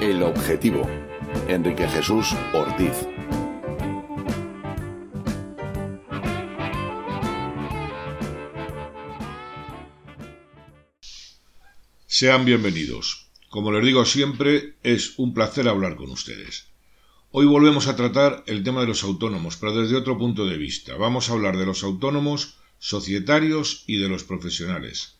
El objetivo. Enrique Jesús Ortiz. Sean bienvenidos. Como les digo siempre, es un placer hablar con ustedes. Hoy volvemos a tratar el tema de los autónomos, pero desde otro punto de vista. Vamos a hablar de los autónomos, societarios y de los profesionales.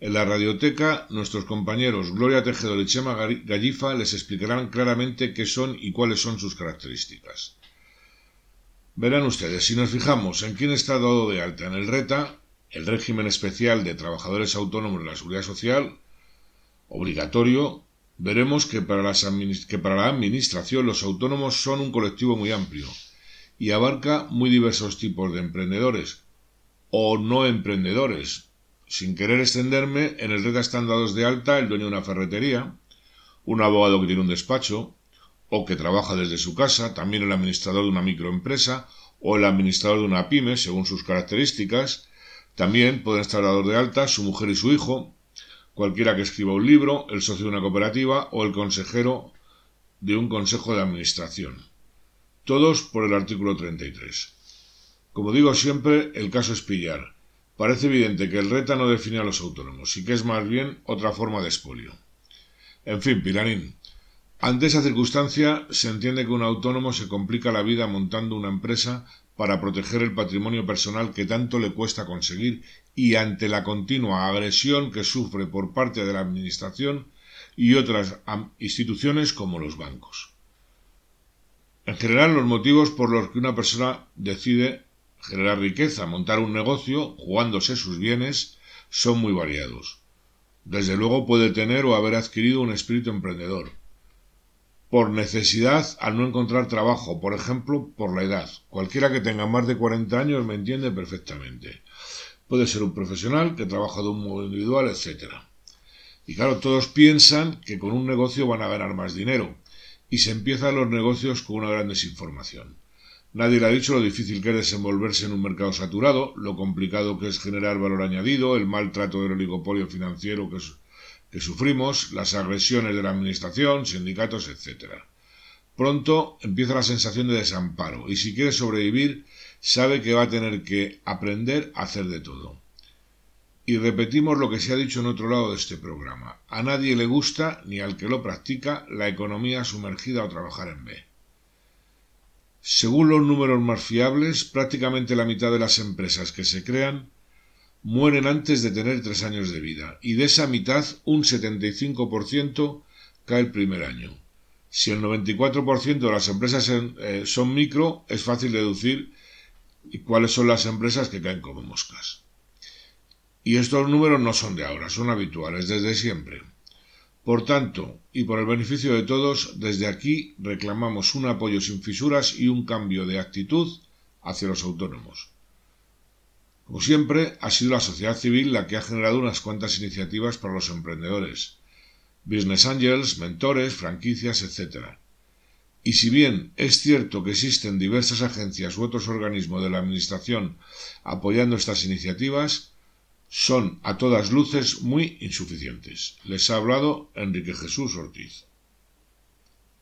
En la radioteca, nuestros compañeros Gloria Tejedor y Chema Gallifa les explicarán claramente qué son y cuáles son sus características. Verán ustedes, si nos fijamos en quién está dado de alta en el RETA, el régimen especial de trabajadores autónomos de la Seguridad Social, obligatorio, veremos que para, que para la Administración los autónomos son un colectivo muy amplio y abarca muy diversos tipos de emprendedores o no emprendedores, sin querer extenderme, en el red están dados de alta el dueño de una ferretería, un abogado que tiene un despacho, o que trabaja desde su casa, también el administrador de una microempresa, o el administrador de una pyme, según sus características. También pueden estar dados de alta su mujer y su hijo, cualquiera que escriba un libro, el socio de una cooperativa o el consejero de un consejo de administración. Todos por el artículo 33. Como digo siempre, el caso es pillar Parece evidente que el RETA no define a los autónomos y que es más bien otra forma de expolio. En fin, Pilarín, ante esa circunstancia se entiende que un autónomo se complica la vida montando una empresa para proteger el patrimonio personal que tanto le cuesta conseguir y ante la continua agresión que sufre por parte de la Administración y otras instituciones como los bancos. En general, los motivos por los que una persona decide generar riqueza, montar un negocio, jugándose sus bienes, son muy variados. Desde luego puede tener o haber adquirido un espíritu emprendedor. Por necesidad al no encontrar trabajo, por ejemplo, por la edad. Cualquiera que tenga más de 40 años me entiende perfectamente. Puede ser un profesional que trabaja de un modo individual, etc. Y claro, todos piensan que con un negocio van a ganar más dinero, y se empiezan los negocios con una gran desinformación. Nadie le ha dicho lo difícil que es desenvolverse en un mercado saturado, lo complicado que es generar valor añadido, el mal trato del oligopolio financiero que, que sufrimos, las agresiones de la administración, sindicatos, etc. Pronto empieza la sensación de desamparo y si quiere sobrevivir sabe que va a tener que aprender a hacer de todo. Y repetimos lo que se ha dicho en otro lado de este programa. A nadie le gusta, ni al que lo practica, la economía sumergida o trabajar en B. Según los números más fiables, prácticamente la mitad de las empresas que se crean mueren antes de tener tres años de vida, y de esa mitad un 75% cae el primer año. Si el 94% de las empresas eh, son micro, es fácil deducir cuáles son las empresas que caen como moscas. Y estos números no son de ahora, son habituales desde siempre. Por tanto, y por el beneficio de todos, desde aquí reclamamos un apoyo sin fisuras y un cambio de actitud hacia los autónomos. Como siempre, ha sido la sociedad civil la que ha generado unas cuantas iniciativas para los emprendedores, business angels, mentores, franquicias, etc. Y si bien es cierto que existen diversas agencias u otros organismos de la Administración apoyando estas iniciativas, son a todas luces muy insuficientes. Les ha hablado Enrique Jesús Ortiz.